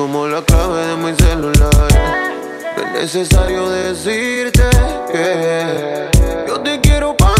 como la clave de mi celular. No es necesario decirte que yo te quiero pa'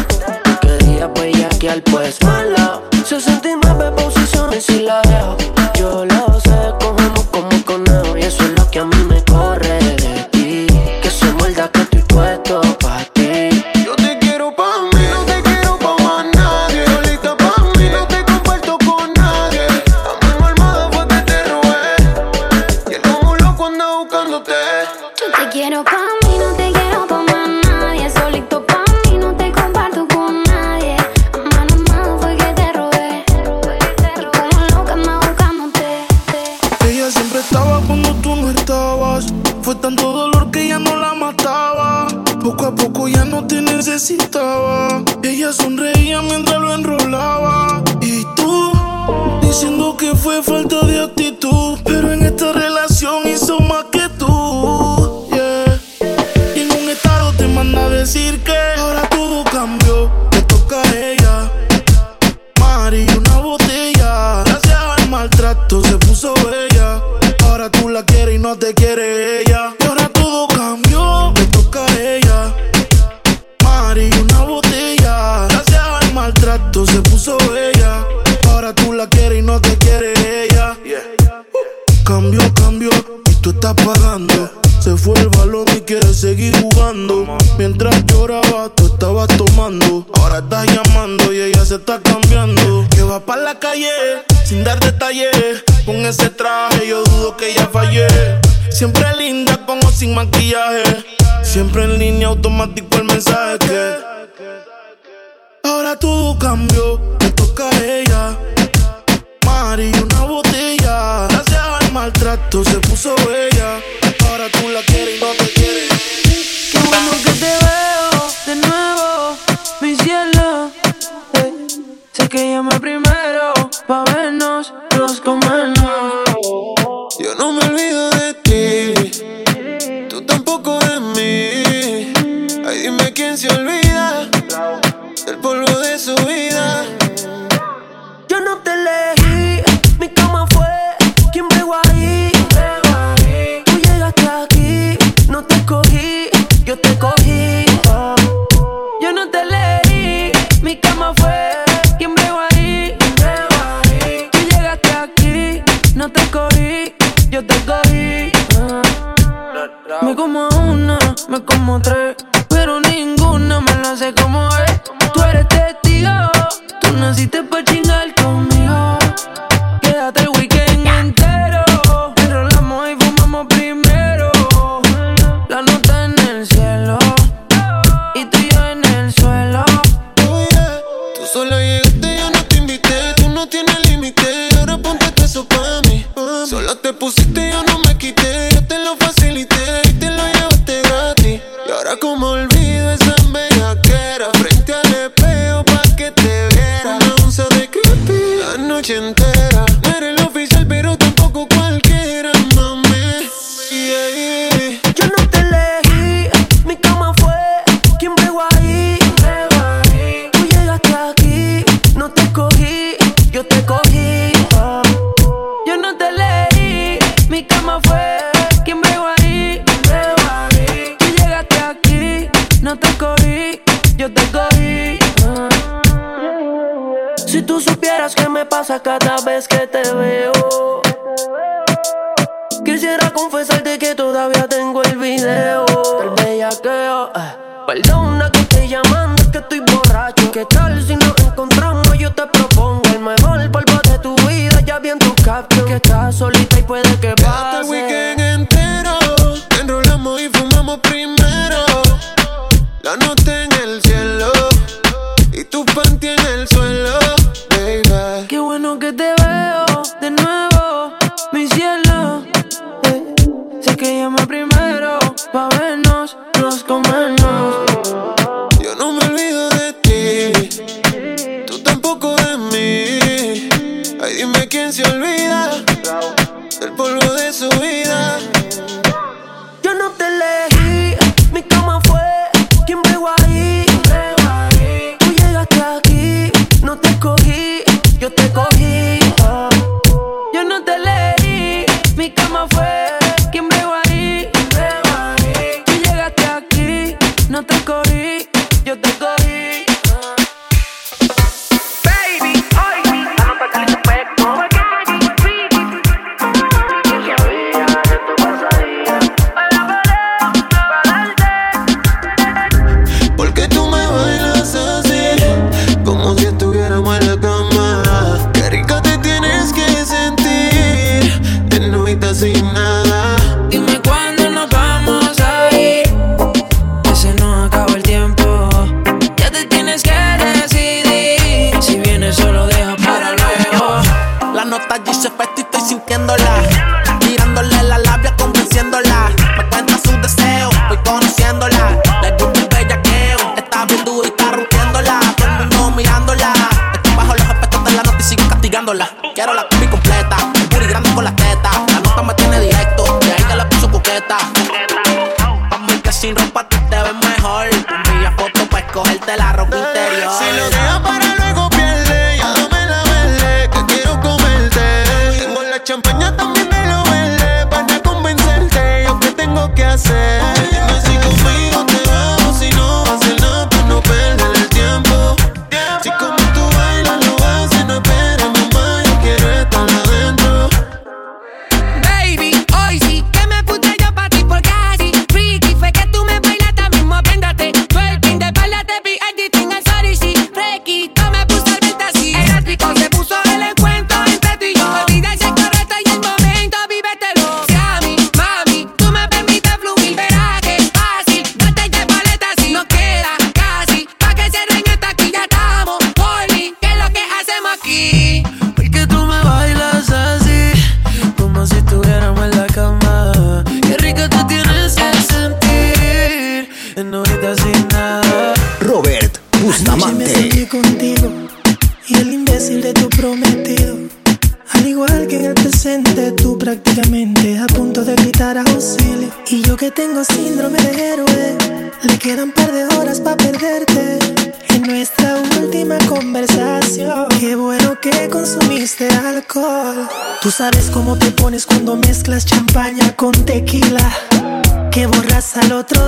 bellaquear, pues mala. 69 posiciones y la dejo. Yo lo sé, cogemos como conejo. Y eso es lo que a mí me corre de ti. Que se muerda que estoy puesto pa' ti. Yo te quiero pa' mí, no te quiero pa' más nadie. Solita pa' mí, no te comparto con nadie. A mano armada fue que te robé. Y él como loco anda buscándote. Yo te quiero pa' mí, no te quiero pa' más nadie. Solito tú no estabas. Fue tanto dolor que ya no la mataba. Poco a poco ya no te necesitaba. Ella sonreía reía mientras lo enrolaba. Y tú, diciendo que fue falta de actitud. Pero en esta relación hizo más no te quiere ella. Cambio, cambio, y tú estás pagando. Se fue el balón y quiere seguir jugando. Mientras lloraba, tú estabas tomando. Ahora estás llamando y ella se está cambiando. Que va para la calle sin dar detalles. Con ese traje yo dudo que ella fallé. Siempre linda con o sin maquillaje. Siempre en línea automático el mensaje que. Ahora todo cambió, me toca a ella. Mari, una botella. Gracias al maltrato se puso bella. Ahora tú la quieres y no te quiere. Qué bueno que te veo de nuevo, mi cielo. Eh, sé que llamé primero pa' vernos, los comernos. Yo no me olvido de ti, tú tampoco de mí. Ay, dime quién se olvida la pasa cada vez que te veo. Quisiera confesarte que todavía tengo el video del bellaqueo. eh. Perdona que estoy llamando, es que estoy borracho. ¿Qué tal si nos encontramos? Yo te propongo el mejor polvo de tu vida. Ya vi en tu caption que estás solita y puede que Quédate el pase. weekend entero. Enrolamos y fumamos primero. Pa' vernos, nos comernos. Yo no me olvido de ti. Tú tampoco de mí. Ay, dime quién se olvida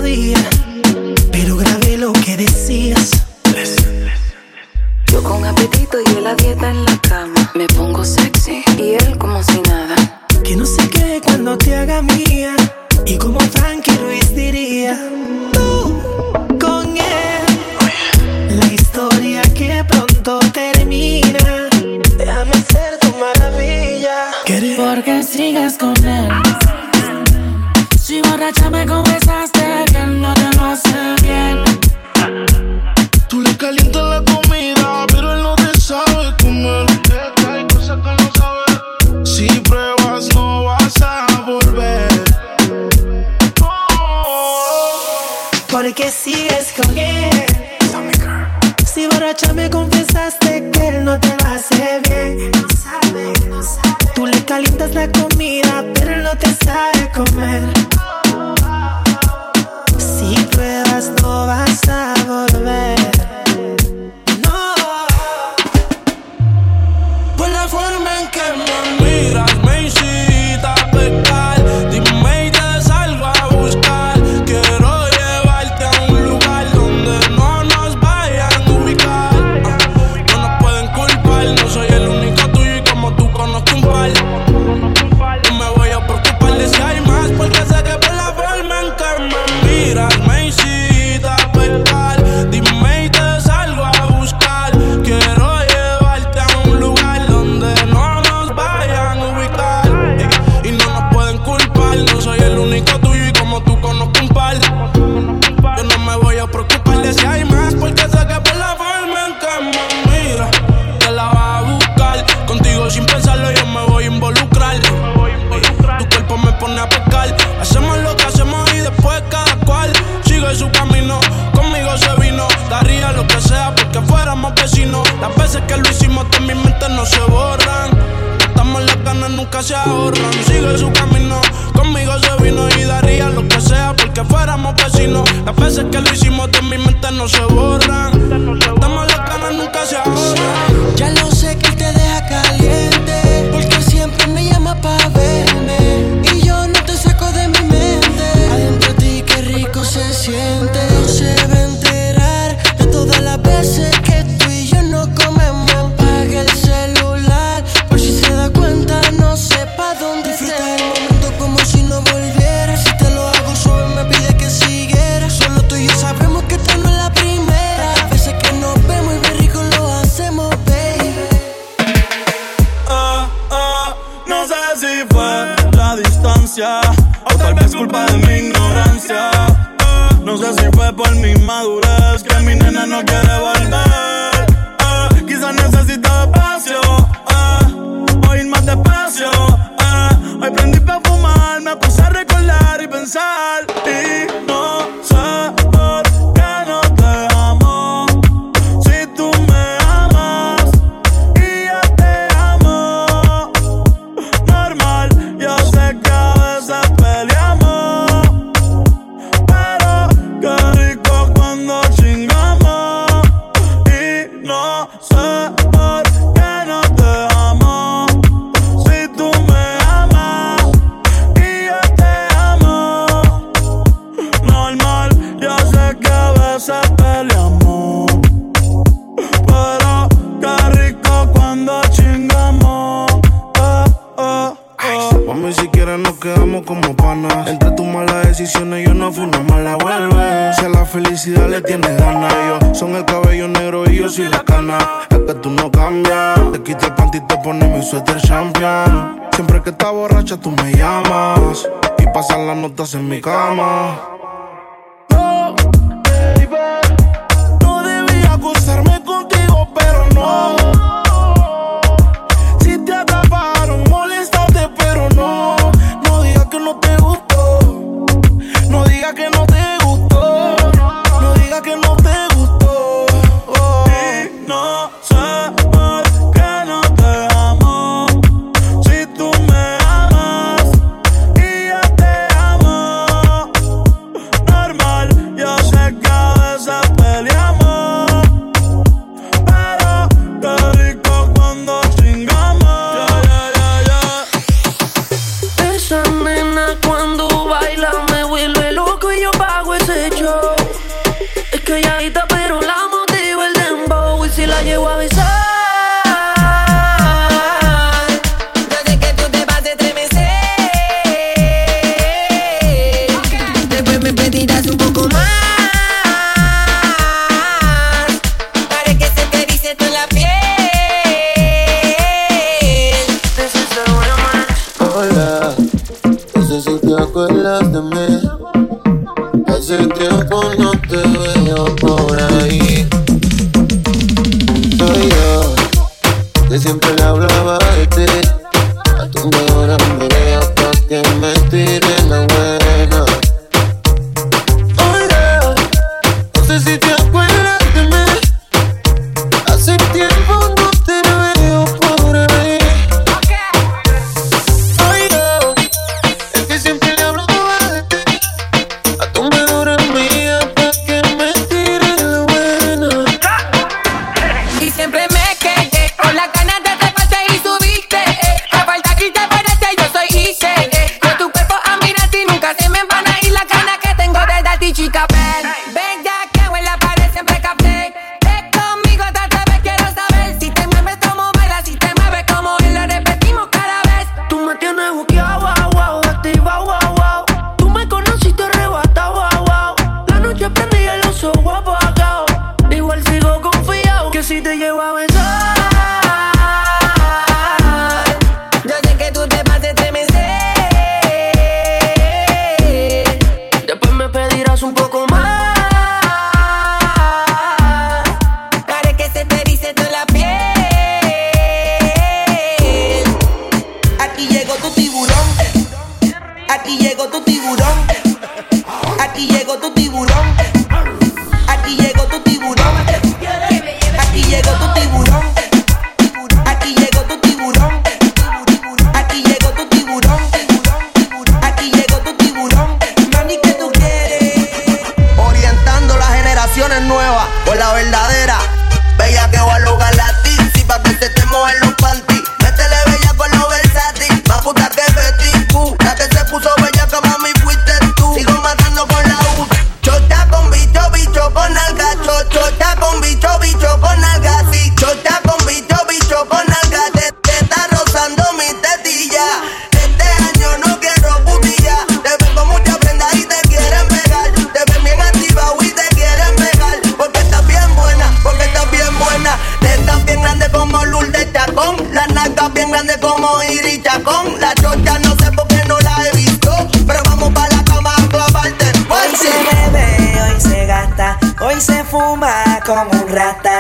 melodía, pero grabé lo que decías. Yo con apetito y él a dieta en la cama. Me pongo sexy y él como si nada. Que no se quede cuando te haga mía. Y como Frankie Luis diría, tú con él. La historia que pronto termina. Déjame ser tu maravilla. Porque sigas con él. Si borracha me confesas vecinos. Las veces que lo hicimos de mi mente no se borran. Es que tú no cambias. Te quito el panty y te pones mi suéter champion. Siempre que estás borracha, tú me llamas. Y pasan las notas en mi cama. No, baby. No debía acusarme contigo, pero no.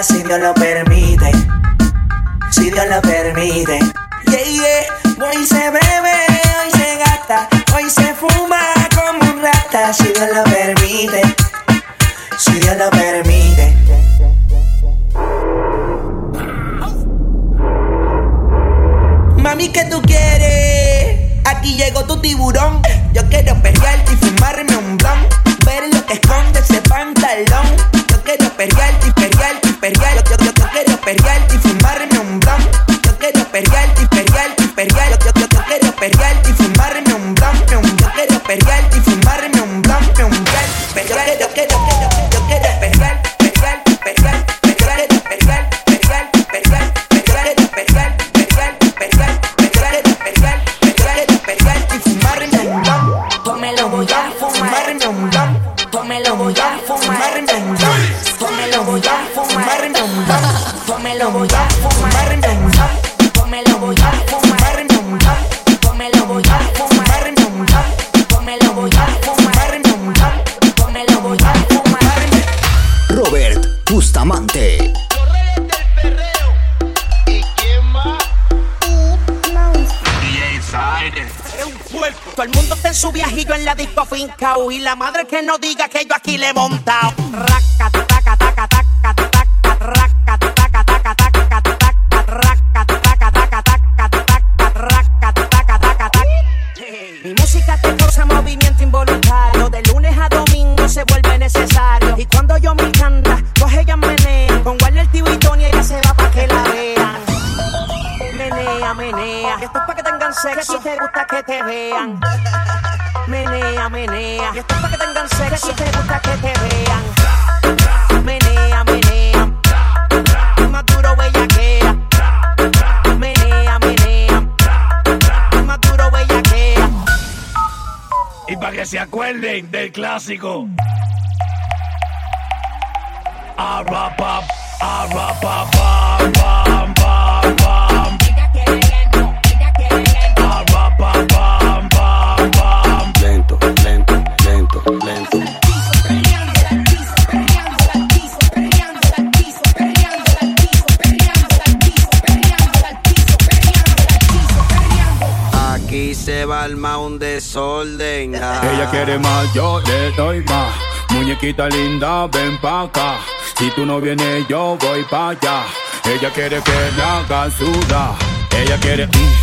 si Dios lo permite. Si Dios lo permite. Yeah, yeah. Hoy se bebe, hoy se gasta, hoy se fuma como un rata. Si Dios lo permite. Si Dios lo permite. Mami, ¿qué tú quieres? Aquí llegó tu tiburón. Yo quiero pescar. Que no diga que yo aquí le he montado. Mi música te causa movimiento involuntario. De lunes a domingo se vuelve necesario. Y cuando yo me canta, coge ella menea. Con Warner TV y Tony ella se va pa' que la vean. Menea, menea. Esto es pa' que tengan sexo. Si te gusta que te vean. Menea, menea. Y esto es pa' que tengan sexo. Si te gusta que te vean. Menea, menea. Más duro bellaquea. Menea, menea. Más duro bellaquea. Y para que se acuerden del clásico. Arrapa, arrapa, pam, se va al un desorden. ah. Ella quiere más, yo le doy más. Muñequita linda, ven pa' acá. Si tú no vienes, yo voy pa' allá. Ella quiere que le haga sudar. Ella quiere, mm,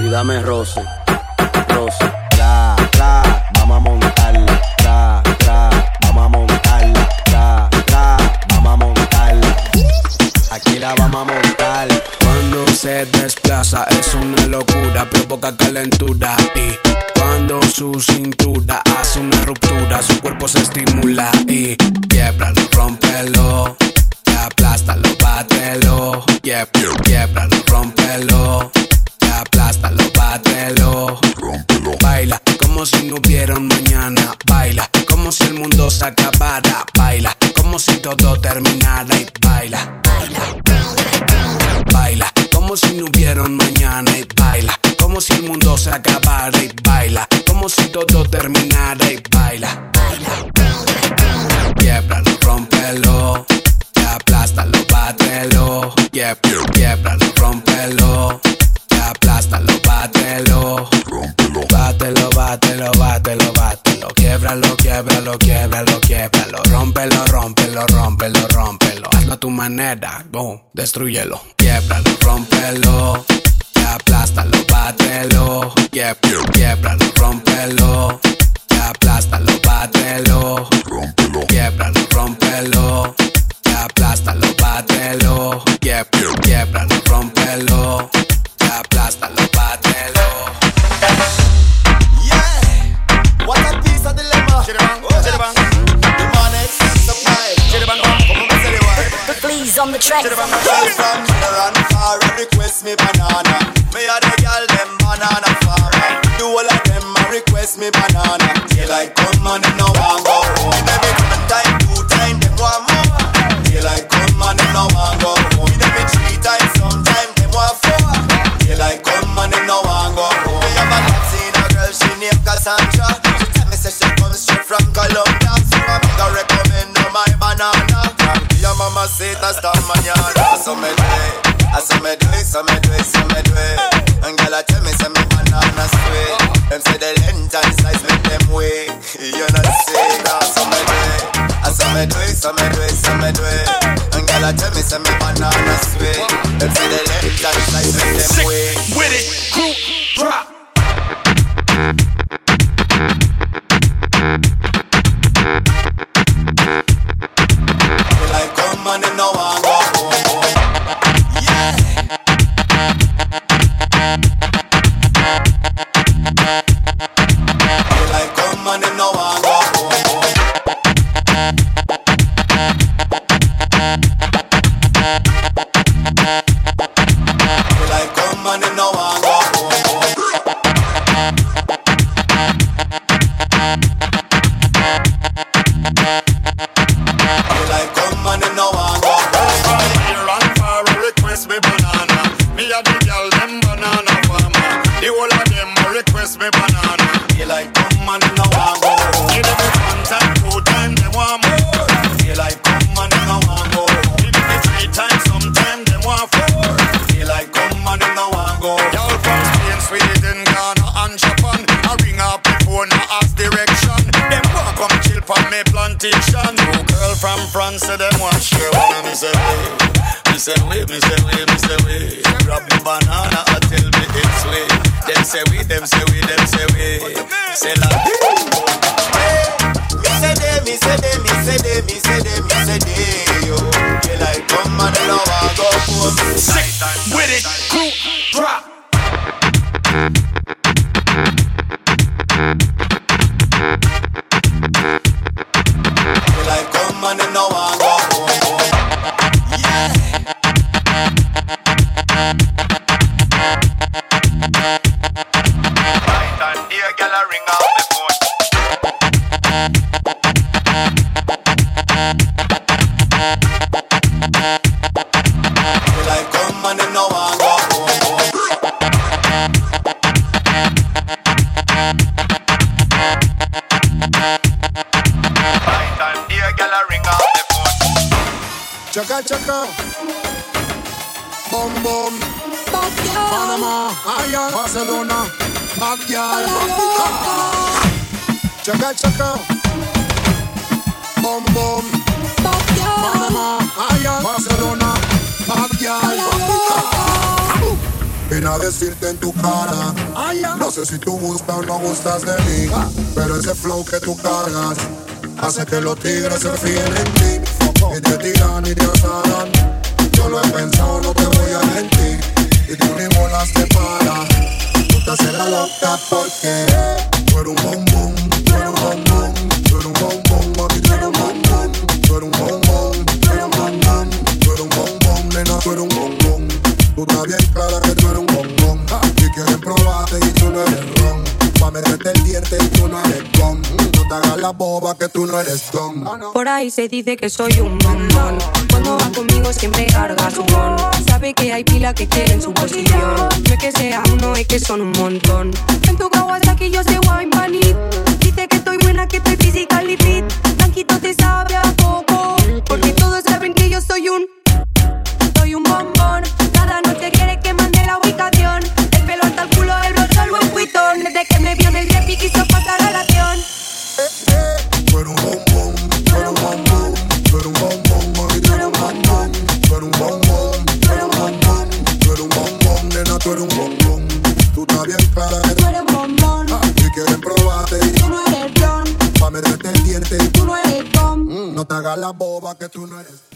y dame roce, roce. Yeah, quiebralo, rómpelo y aplástalo, bátelo. Bátelo, bátelo, bátelo, bátelo. Quiebralo, quiebralo, quiebralo, quiebralo rómpelo, rómpelo, rómpelo, rómpelo hazlo a tu manera, boom, destruyelo. Quiebralo, rómpelo aplástalo, bátelo. Yeah, quiebralo, rómpelo y aplástalo, bátelo. Quiebralo, rómpelo aplástalo, bátelo yeah, quiebralo, rómpelo y aplástalo, bátelo What a piece of dilemma. Chiribang, the money, supply. Chiribang, como me se le va. Please on the track. Chiribang, girl from run far and request me banana. Me a the girl them banana farmer. Do all of them a request me banana. Daylight come and them no want them no go home. Three times, sometimes four. Come and them no go home. Me have a girl, she Cassandra. Tell me say she comes straight from Colombia, so I recommend my banana. Your mama say me do it. I me do it, so me do it, me do it. And girl, I tell me say me banana sweet. Them say they me do it, so me do it, so me do it. And girl, I tell me, say me banana sweet. Them say the length and size make them way. With it, crew, drop. Like come on and no one go home. Yeah. Like come on and no one wait, me say me say. Grab the banana and tell me it's sweet. Them say we, them say we, them say we. Say la. Me say they, me say they, me say they, me say they, me say they, yo. Feel like come and no one go home. Sick with it, crew, drop. I ring out the phone. Chaka chaka. Bum bum. Panama, Aya, Barcelona, Backyard. Chaka chaka. Bum bum. Panama, Aya, Barcelona, Backyard. Ven a decirte en tu cara No sé si tú gustas o no gustas de mí Pero ese flow que tú cargas Hace que los tigres se fíen en ti Y te tiran y te asaran. Yo lo he pensado, no te voy a mentir Y tú ni bolas te para Tú te haces la loca porque Tú eres un bombón, tú eres un bombón Tú eres un bombón, mami, tú eres un bombón Tú eres un bombón, tú eres un bombón Tú eres un bombón, nena, tú eres un bombón. Tú estás bien clara que tú eres un bombón Y quieren probarte y tú no eres ron Pa' meterte el diente y tú no eres gom No te hagas la boba que tú no eres don Por ahí se dice que soy un bombón. Cuando va conmigo siempre carga su bon. Sabe que hay pila que quieren su posición. No es que sea uno, es que son un montón. En tu Kawasaki yo sé wine panit. Dice que estoy buena, que estoy fit. No eres